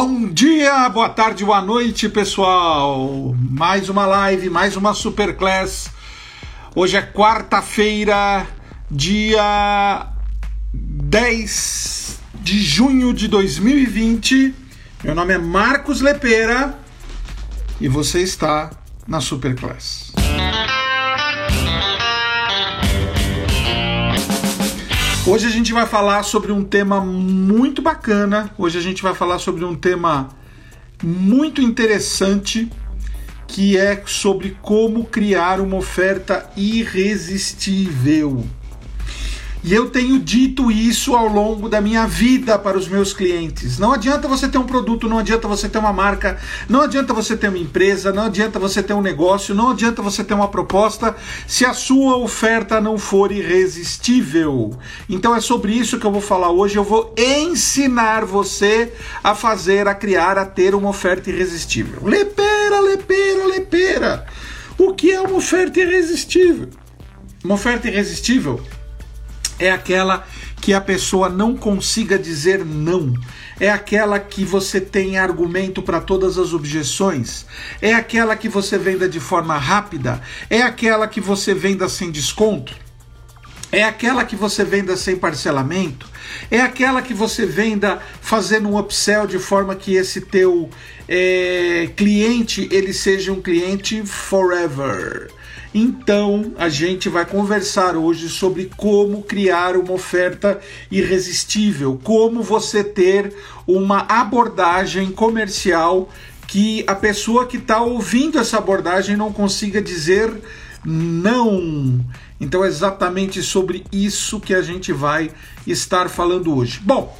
Bom dia, boa tarde, boa noite, pessoal. Mais uma live, mais uma Superclass. Hoje é quarta-feira, dia 10 de junho de 2020. Meu nome é Marcos Lepera e você está na Superclass. Hoje a gente vai falar sobre um tema muito bacana. Hoje a gente vai falar sobre um tema muito interessante que é sobre como criar uma oferta irresistível. E eu tenho dito isso ao longo da minha vida para os meus clientes. Não adianta você ter um produto, não adianta você ter uma marca, não adianta você ter uma empresa, não adianta você ter um negócio, não adianta você ter uma proposta se a sua oferta não for irresistível. Então é sobre isso que eu vou falar hoje. Eu vou ensinar você a fazer, a criar, a ter uma oferta irresistível. Lepera, lepera, lepera. O que é uma oferta irresistível? Uma oferta irresistível é aquela que a pessoa não consiga dizer não. É aquela que você tem argumento para todas as objeções. É aquela que você venda de forma rápida. É aquela que você venda sem desconto. É aquela que você venda sem parcelamento. É aquela que você venda fazendo um upsell de forma que esse teu é, cliente ele seja um cliente forever. Então, a gente vai conversar hoje sobre como criar uma oferta irresistível, como você ter uma abordagem comercial que a pessoa que está ouvindo essa abordagem não consiga dizer não. Então, é exatamente sobre isso que a gente vai estar falando hoje. Bom,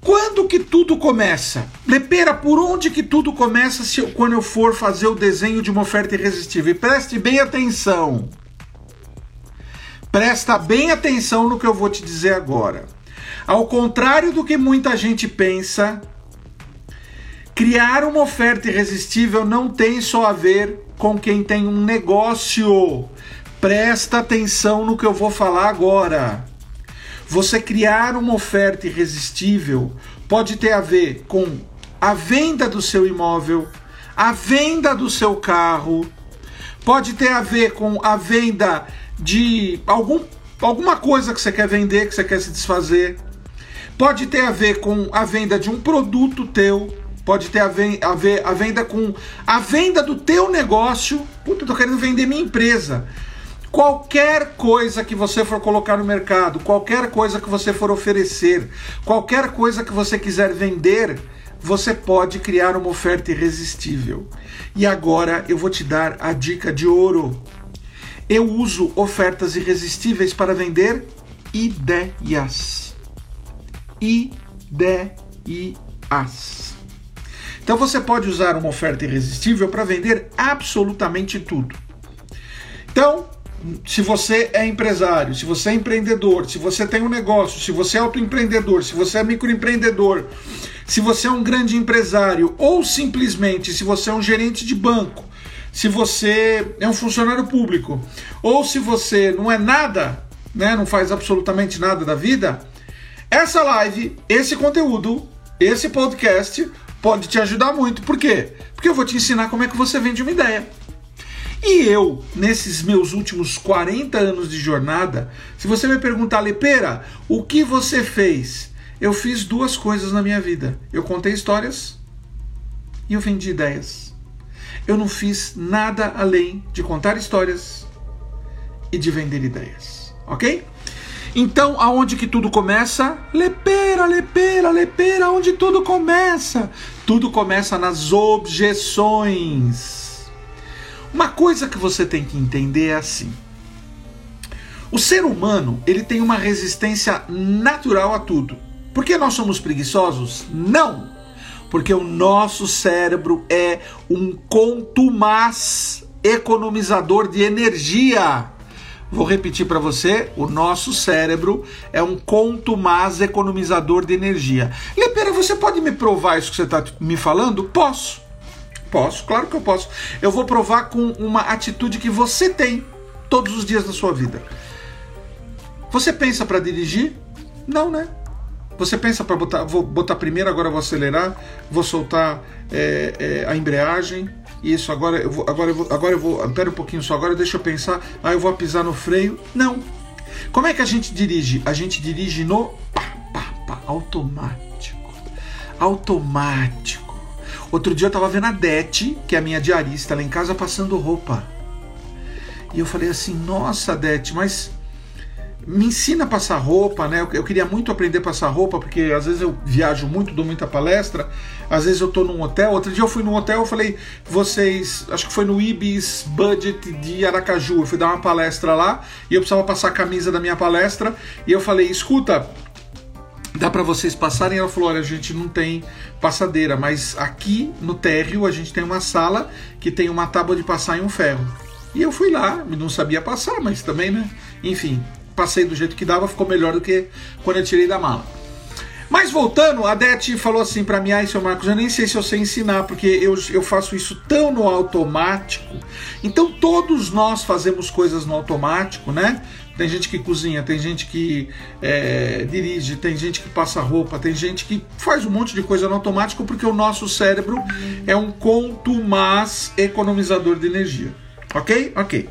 quando que tudo começa? Lepera, por onde que tudo começa se quando eu for fazer o desenho de uma oferta irresistível? E preste bem atenção. Presta bem atenção no que eu vou te dizer agora. Ao contrário do que muita gente pensa, criar uma oferta irresistível não tem só a ver com quem tem um negócio. Presta atenção no que eu vou falar agora. Você criar uma oferta irresistível pode ter a ver com a venda do seu imóvel, a venda do seu carro, pode ter a ver com a venda de algum, alguma coisa que você quer vender, que você quer se desfazer. Pode ter a ver com a venda de um produto teu, pode ter a, ver a venda com a venda do teu negócio. Puta, eu tô querendo vender minha empresa. Qualquer coisa que você for colocar no mercado, qualquer coisa que você for oferecer, qualquer coisa que você quiser vender, você pode criar uma oferta irresistível. E agora eu vou te dar a dica de ouro. Eu uso ofertas irresistíveis para vender ideias. Ideias. Então você pode usar uma oferta irresistível para vender absolutamente tudo. Então, se você é empresário, se você é empreendedor, se você tem um negócio, se você é autoempreendedor, se você é microempreendedor, se você é um grande empresário ou simplesmente se você é um gerente de banco, se você é um funcionário público ou se você não é nada, né, não faz absolutamente nada da vida, essa live, esse conteúdo, esse podcast pode te ajudar muito. Por quê? Porque eu vou te ensinar como é que você vende uma ideia. E eu, nesses meus últimos 40 anos de jornada, se você me perguntar, Lepera, o que você fez? Eu fiz duas coisas na minha vida. Eu contei histórias e eu vendi ideias. Eu não fiz nada além de contar histórias e de vender ideias, ok? Então, aonde que tudo começa? Lepera, lepera, lepera, onde tudo começa? Tudo começa nas objeções. Uma coisa que você tem que entender é assim: o ser humano ele tem uma resistência natural a tudo. Por que nós somos preguiçosos? Não! Porque o nosso cérebro é um contumaz economizador de energia. Vou repetir para você: o nosso cérebro é um contumaz economizador de energia. Lepera, você pode me provar isso que você está me falando? Posso. Posso, claro que eu posso. Eu vou provar com uma atitude que você tem todos os dias da sua vida. Você pensa para dirigir? Não, né? Você pensa para botar, vou botar primeiro, agora vou acelerar, vou soltar é, é, a embreagem. Isso, agora eu vou, agora eu vou, agora eu vou, pera um pouquinho só, agora deixa eu pensar, aí eu vou pisar no freio. Não. Como é que a gente dirige? A gente dirige no pá, pá, pá, automático. Automático. Outro dia eu tava vendo a Dete, que é a minha diarista, lá em casa passando roupa. E eu falei assim: Nossa, Dete, mas me ensina a passar roupa, né? Eu, queria muito aprender a passar roupa, porque às vezes eu viajo muito, dou muita palestra, às vezes eu tô num hotel. Outro dia eu fui num hotel, eu falei, vocês, acho que foi no Ibis Budget de Aracaju, eu fui dar uma palestra lá e eu precisava passar a camisa da minha palestra, e eu falei, escuta, dá para vocês passarem? Ela falou: olha, a gente não tem passadeira, mas aqui no térreo a gente tem uma sala que tem uma tábua de passar e um ferro. E eu fui lá, não sabia passar, mas também, né? Enfim, passei do jeito que dava, ficou melhor do que quando eu tirei da mala. Mas voltando, a Dete falou assim para mim: ai, seu Marcos, eu nem sei se eu sei ensinar, porque eu, eu faço isso tão no automático. Então todos nós fazemos coisas no automático, né? Tem gente que cozinha, tem gente que é, dirige, tem gente que passa roupa, tem gente que faz um monte de coisa no automático porque o nosso cérebro é um contumaz economizador de energia. Ok? Ok.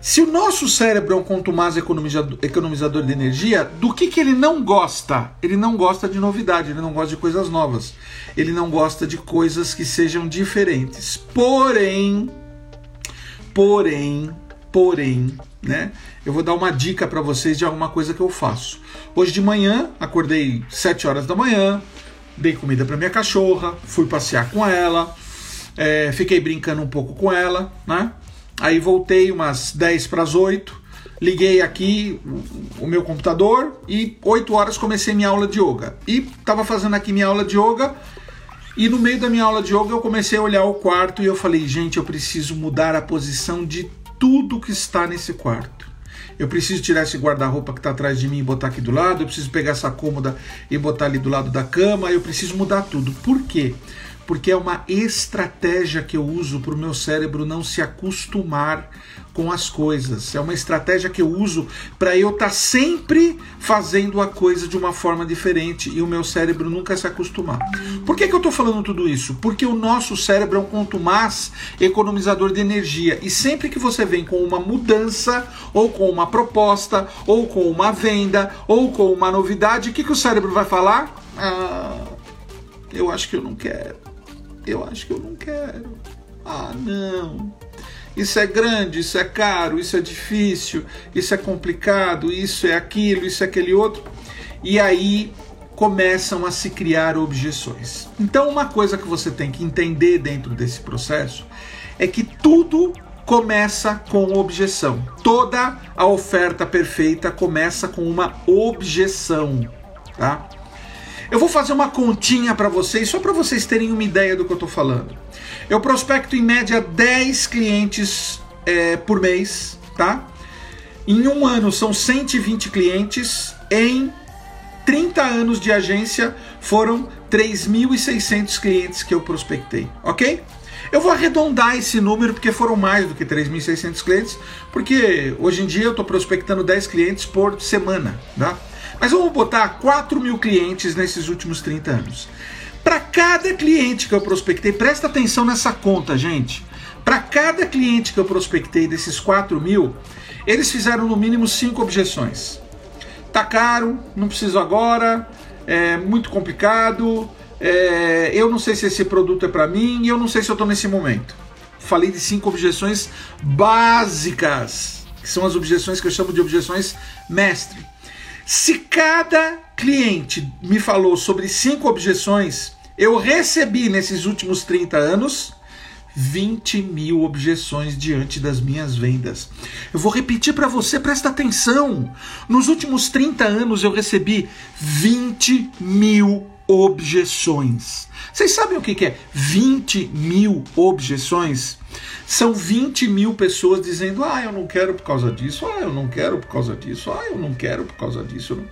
Se o nosso cérebro é um contumaz economizador, economizador de energia, do que, que ele não gosta? Ele não gosta de novidade, ele não gosta de coisas novas, ele não gosta de coisas que sejam diferentes. Porém, porém, porém, né? Eu vou dar uma dica para vocês de alguma coisa que eu faço. Hoje de manhã, acordei 7 horas da manhã, dei comida para minha cachorra, fui passear com ela, é, fiquei brincando um pouco com ela, né? Aí voltei umas 10 para as 8, liguei aqui o meu computador e 8 horas comecei minha aula de yoga. E estava fazendo aqui minha aula de yoga e no meio da minha aula de yoga eu comecei a olhar o quarto e eu falei, gente, eu preciso mudar a posição de tudo que está nesse quarto. Eu preciso tirar esse guarda-roupa que está atrás de mim e botar aqui do lado. Eu preciso pegar essa cômoda e botar ali do lado da cama. Eu preciso mudar tudo. Por quê? Porque é uma estratégia que eu uso para o meu cérebro não se acostumar com as coisas. É uma estratégia que eu uso para eu estar tá sempre fazendo a coisa de uma forma diferente e o meu cérebro nunca se acostumar. Por que, que eu estou falando tudo isso? Porque o nosso cérebro é um contumaz economizador de energia e sempre que você vem com uma mudança ou com uma proposta ou com uma venda ou com uma novidade, o que, que o cérebro vai falar? Ah, eu acho que eu não quero eu acho que eu não quero. Ah, não. Isso é grande, isso é caro, isso é difícil, isso é complicado, isso é aquilo, isso é aquele outro. E aí começam a se criar objeções. Então, uma coisa que você tem que entender dentro desse processo é que tudo começa com objeção. Toda a oferta perfeita começa com uma objeção, tá? Eu vou fazer uma continha para vocês, só para vocês terem uma ideia do que eu estou falando. Eu prospecto em média 10 clientes é, por mês, tá? Em um ano são 120 clientes, em 30 anos de agência foram 3.600 clientes que eu prospectei, ok? Eu vou arredondar esse número porque foram mais do que 3.600 clientes, porque hoje em dia eu estou prospectando 10 clientes por semana, tá? Mas vamos botar 4 mil clientes nesses últimos 30 anos. Para cada cliente que eu prospectei, presta atenção nessa conta, gente. Para cada cliente que eu prospectei desses 4 mil, eles fizeram no mínimo 5 objeções. Tá caro, não preciso agora, é muito complicado, é, eu não sei se esse produto é para mim e eu não sei se eu estou nesse momento. Falei de cinco objeções básicas, que são as objeções que eu chamo de objeções mestre. Se cada cliente me falou sobre cinco objeções, eu recebi nesses últimos 30 anos 20 mil objeções diante das minhas vendas. Eu vou repetir para você, presta atenção. Nos últimos 30 anos eu recebi 20 mil objeções. Vocês sabem o que é 20 mil objeções? São 20 mil pessoas dizendo: ah, eu não quero por causa disso, ah, eu não quero por causa disso, ah, eu não quero por causa disso.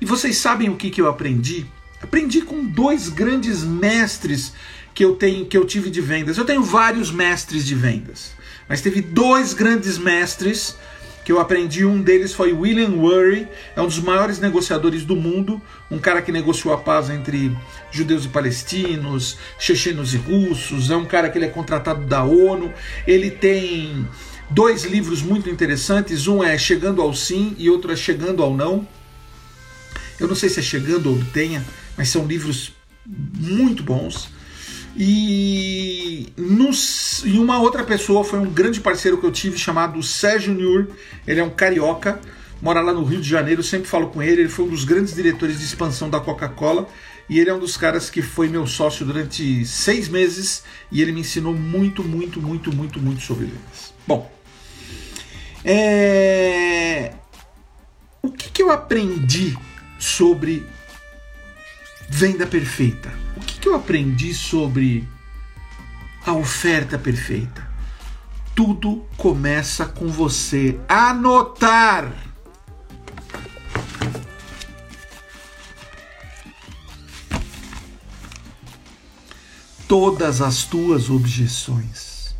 E vocês sabem o que, que eu aprendi? Aprendi com dois grandes mestres que eu tenho, que eu tive de vendas. Eu tenho vários mestres de vendas, mas teve dois grandes mestres que eu aprendi. Um deles foi William Worry, é um dos maiores negociadores do mundo, um cara que negociou a paz entre judeus e palestinos, chechenos e russos. É um cara que ele é contratado da ONU. Ele tem dois livros muito interessantes. Um é Chegando ao Sim e outro é Chegando ao Não. Eu não sei se é Chegando ou Tenha, mas são livros muito bons. E, nos, e uma outra pessoa foi um grande parceiro que eu tive chamado Sérgio Nur. Ele é um carioca, mora lá no Rio de Janeiro. Sempre falo com ele. Ele foi um dos grandes diretores de expansão da Coca-Cola e ele é um dos caras que foi meu sócio durante seis meses e ele me ensinou muito, muito, muito, muito, muito sobre vendas. Bom, é... o que, que eu aprendi sobre venda perfeita? O que, que eu aprendi sobre a oferta perfeita? Tudo começa com você anotar. Todas as tuas objeções,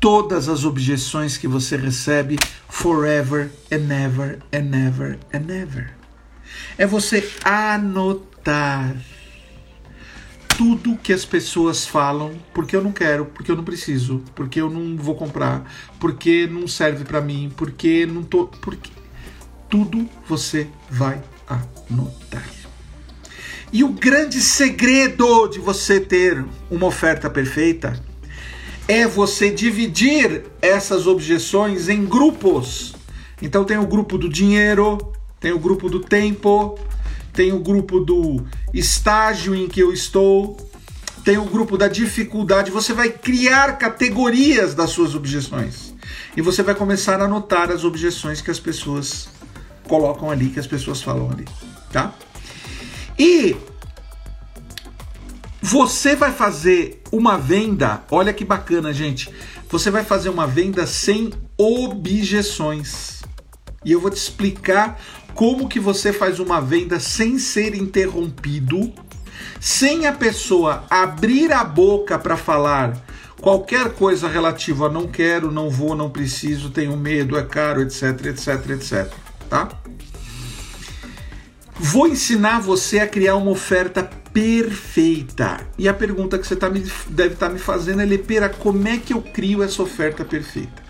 todas as objeções que você recebe forever and ever and ever and ever. É você anotar tudo que as pessoas falam porque eu não quero, porque eu não preciso, porque eu não vou comprar, porque não serve para mim, porque não tô, porque tudo você vai anotar. E o grande segredo de você ter uma oferta perfeita é você dividir essas objeções em grupos. Então tem o grupo do dinheiro, tem o grupo do tempo, tem o grupo do estágio em que eu estou, tem o grupo da dificuldade. Você vai criar categorias das suas objeções e você vai começar a anotar as objeções que as pessoas colocam ali, que as pessoas falam ali, tá? E você vai fazer uma venda, olha que bacana, gente. Você vai fazer uma venda sem objeções. E eu vou te explicar como que você faz uma venda sem ser interrompido, sem a pessoa abrir a boca para falar qualquer coisa relativa a não quero, não vou, não preciso, tenho medo, é caro, etc, etc, etc, tá? Vou ensinar você a criar uma oferta perfeita. E a pergunta que você tá me, deve estar tá me fazendo é, Lepera, como é que eu crio essa oferta perfeita?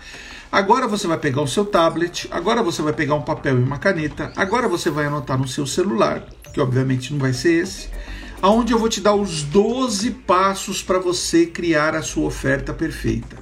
Agora você vai pegar o seu tablet, agora você vai pegar um papel e uma caneta, agora você vai anotar no seu celular, que obviamente não vai ser esse, aonde eu vou te dar os 12 passos para você criar a sua oferta perfeita.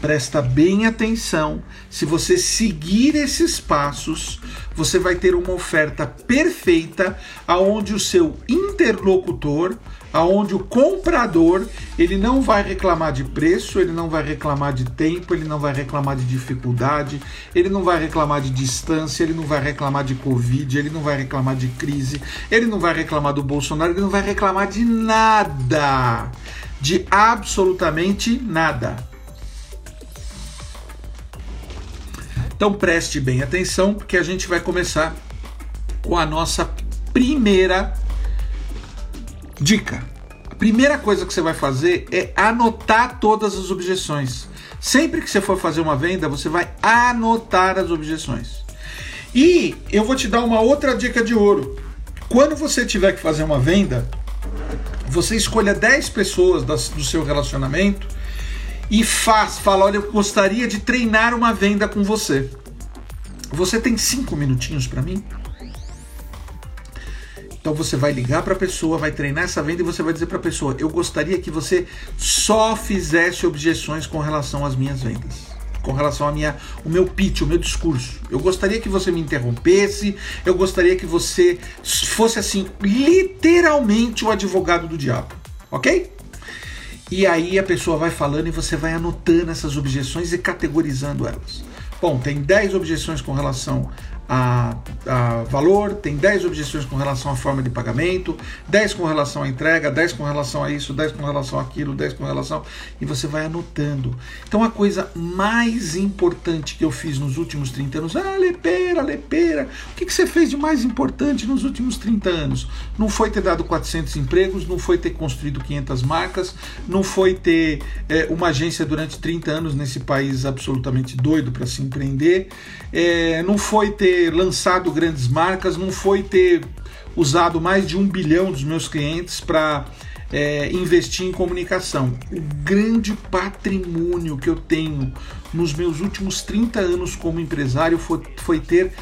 Presta bem atenção. Se você seguir esses passos, você vai ter uma oferta perfeita aonde o seu interlocutor, aonde o comprador, ele não vai reclamar de preço, ele não vai reclamar de tempo, ele não vai reclamar de dificuldade, ele não vai reclamar de distância, ele não vai reclamar de Covid, ele não vai reclamar de crise, ele não vai reclamar do Bolsonaro, ele não vai reclamar de nada. De absolutamente nada. Então preste bem atenção, porque a gente vai começar com a nossa primeira Dica: a primeira coisa que você vai fazer é anotar todas as objeções. Sempre que você for fazer uma venda, você vai anotar as objeções. E eu vou te dar uma outra dica de ouro. Quando você tiver que fazer uma venda, você escolha 10 pessoas do seu relacionamento e faz, fala, olha, eu gostaria de treinar uma venda com você. Você tem cinco minutinhos para mim? Então você vai ligar para a pessoa, vai treinar essa venda e você vai dizer para a pessoa: "Eu gostaria que você só fizesse objeções com relação às minhas vendas." com relação a minha, o meu pitch, o meu discurso. Eu gostaria que você me interrompesse, eu gostaria que você fosse assim, literalmente o advogado do diabo, ok? E aí a pessoa vai falando e você vai anotando essas objeções e categorizando elas. Bom, tem 10 objeções com relação a, a valor, tem 10 objeções com relação à forma de pagamento, 10 com relação à entrega, 10 com relação a isso, 10 com relação àquilo, 10 com relação. E você vai anotando. Então a coisa mais importante que eu fiz nos últimos 30 anos, ah, lepeira, lepeira, o que, que você fez de mais importante nos últimos 30 anos? Não foi ter dado 400 empregos, não foi ter construído 500 marcas, não foi ter é, uma agência durante 30 anos nesse país absolutamente doido para se empreender, é, não foi ter lançado grandes marcas, não foi ter usado mais de um bilhão dos meus clientes para é, investir em comunicação. O grande patrimônio que eu tenho nos meus últimos 30 anos como empresário foi, foi ter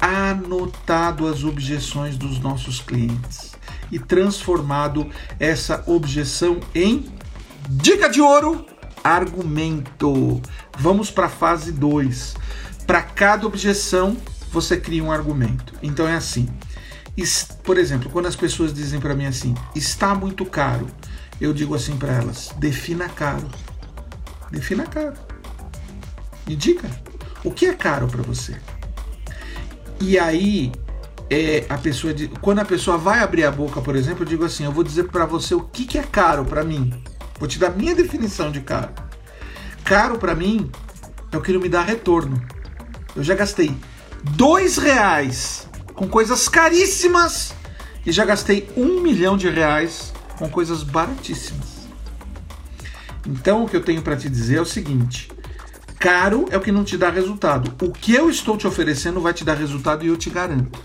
anotado as objeções dos nossos clientes e transformado essa objeção em dica de ouro, argumento. Vamos para a fase 2. Para cada objeção, você cria um argumento. Então é assim. Por exemplo, quando as pessoas dizem para mim assim, está muito caro, eu digo assim para elas: defina caro. Defina caro. Me diga, o que é caro para você? E aí, é, a pessoa, quando a pessoa vai abrir a boca, por exemplo, eu digo assim: eu vou dizer para você o que, que é caro para mim. Vou te dar minha definição de caro. Caro para mim é o que não me dá retorno. Eu já gastei dois reais com coisas caríssimas e já gastei um milhão de reais com coisas baratíssimas. Então o que eu tenho para te dizer é o seguinte: caro é o que não te dá resultado. O que eu estou te oferecendo vai te dar resultado e eu te garanto.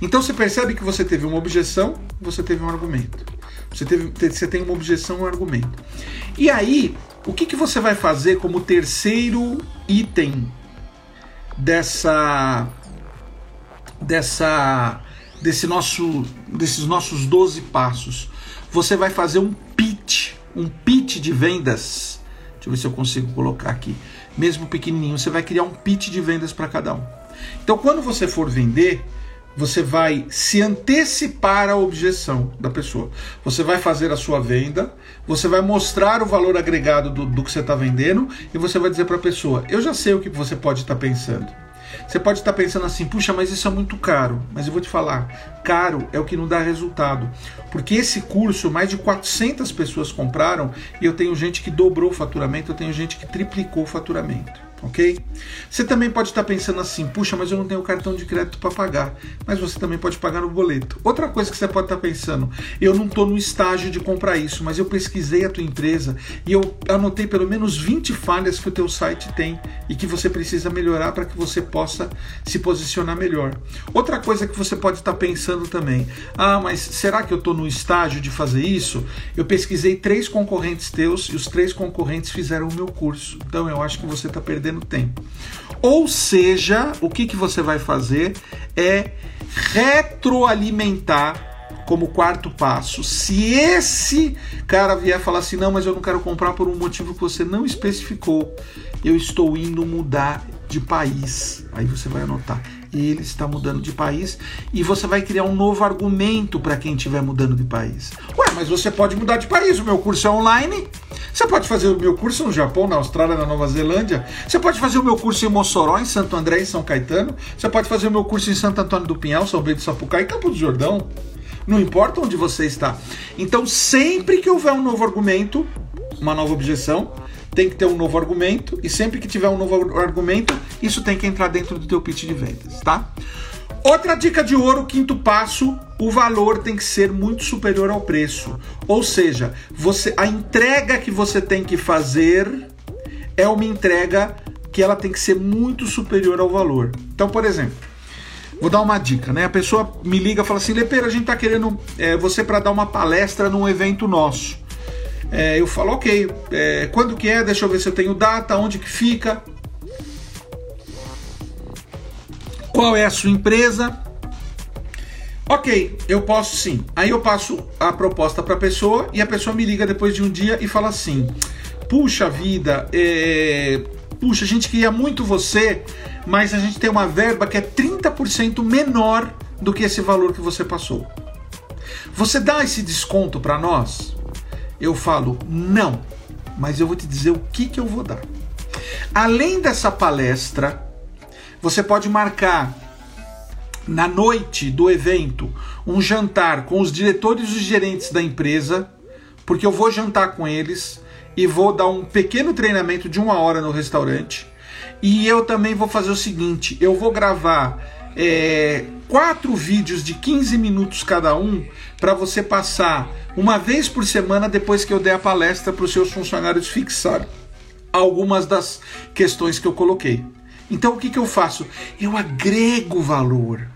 Então você percebe que você teve uma objeção, você teve um argumento. Você, teve, você tem uma objeção um argumento. E aí, o que, que você vai fazer como terceiro item dessa dessa desse nosso desses nossos 12 passos. Você vai fazer um pitch, um pitch de vendas. Deixa eu ver se eu consigo colocar aqui. Mesmo pequenininho, você vai criar um pitch de vendas para cada um. Então, quando você for vender, você vai se antecipar à objeção da pessoa. Você vai fazer a sua venda, você vai mostrar o valor agregado do, do que você está vendendo e você vai dizer para a pessoa: Eu já sei o que você pode estar tá pensando. Você pode estar pensando assim, puxa, mas isso é muito caro. Mas eu vou te falar, caro é o que não dá resultado. Porque esse curso, mais de 400 pessoas compraram e eu tenho gente que dobrou o faturamento, eu tenho gente que triplicou o faturamento ok? Você também pode estar pensando assim, puxa, mas eu não tenho cartão de crédito para pagar. Mas você também pode pagar no boleto. Outra coisa que você pode estar pensando, eu não estou no estágio de comprar isso, mas eu pesquisei a tua empresa e eu anotei pelo menos 20 falhas que o teu site tem e que você precisa melhorar para que você possa se posicionar melhor. Outra coisa que você pode estar pensando também, ah, mas será que eu estou no estágio de fazer isso? Eu pesquisei três concorrentes teus e os três concorrentes fizeram o meu curso. Então eu acho que você está perdendo perdendo tempo. Ou seja, o que, que você vai fazer é retroalimentar como quarto passo. Se esse cara vier falar assim, não, mas eu não quero comprar por um motivo que você não especificou, eu estou indo mudar de país. Aí você vai anotar ele está mudando de país e você vai criar um novo argumento para quem estiver mudando de país. Ué, mas você pode mudar de país, o meu curso é online. Você pode fazer o meu curso no Japão, na Austrália, na Nova Zelândia. Você pode fazer o meu curso em Mossoró, em Santo André, em São Caetano. Você pode fazer o meu curso em Santo Antônio do Pinhal, São Bento do Sapucaí, Campo do Jordão. Não importa onde você está. Então, sempre que houver um novo argumento, uma nova objeção, tem que ter um novo argumento e sempre que tiver um novo argumento, isso tem que entrar dentro do teu pitch de vendas, tá? Outra dica de ouro, quinto passo, o valor tem que ser muito superior ao preço. Ou seja, você a entrega que você tem que fazer é uma entrega que ela tem que ser muito superior ao valor. Então, por exemplo, vou dar uma dica, né? A pessoa me liga e fala assim, Lepeira, a gente tá querendo é, você para dar uma palestra num evento nosso. É, eu falo, ok, é, quando que é? Deixa eu ver se eu tenho data, onde que fica. Qual é a sua empresa? Ok, eu posso sim. Aí eu passo a proposta para a pessoa e a pessoa me liga depois de um dia e fala assim: Puxa vida, é... puxa, a gente queria muito você, mas a gente tem uma verba que é 30% menor do que esse valor que você passou. Você dá esse desconto para nós? Eu falo não, mas eu vou te dizer o que, que eu vou dar. Além dessa palestra, você pode marcar na noite do evento, um jantar com os diretores e os gerentes da empresa, porque eu vou jantar com eles e vou dar um pequeno treinamento de uma hora no restaurante. E eu também vou fazer o seguinte: eu vou gravar é, quatro vídeos de 15 minutos cada um para você passar uma vez por semana depois que eu der a palestra para os seus funcionários fixar algumas das questões que eu coloquei. Então o que, que eu faço? Eu agrego valor.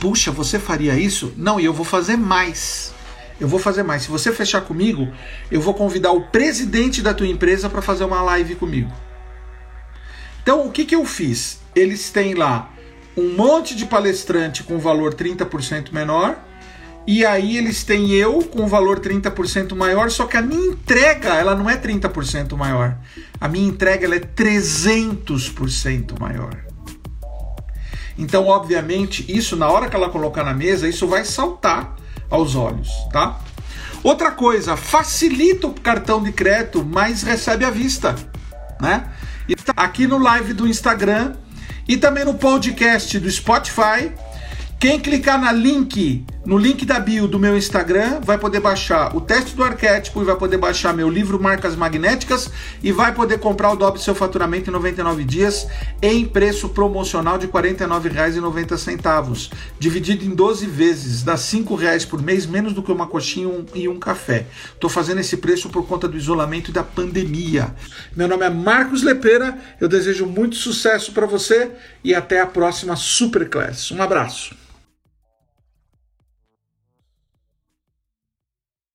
Puxa, você faria isso? Não, e eu vou fazer mais. Eu vou fazer mais. Se você fechar comigo, eu vou convidar o presidente da tua empresa para fazer uma live comigo. Então, o que, que eu fiz? Eles têm lá um monte de palestrante com valor 30% menor, e aí eles têm eu com valor 30% maior, só que a minha entrega, ela não é 30% maior. A minha entrega ela é 300% maior. Então, obviamente, isso na hora que ela colocar na mesa, isso vai saltar aos olhos, tá? Outra coisa, facilita o cartão de crédito, mas recebe à vista, né? E tá aqui no live do Instagram e também no podcast do Spotify quem clicar na link, no link da bio do meu Instagram, vai poder baixar o teste do arquétipo e vai poder baixar meu livro Marcas Magnéticas e vai poder comprar o Dobre Seu Faturamento em 99 dias em preço promocional de R$ 49,90, dividido em 12 vezes, dá R$ 5,00 por mês, menos do que uma coxinha e um café. Estou fazendo esse preço por conta do isolamento e da pandemia. Meu nome é Marcos Lepeira, eu desejo muito sucesso para você e até a próxima Superclass. Um abraço.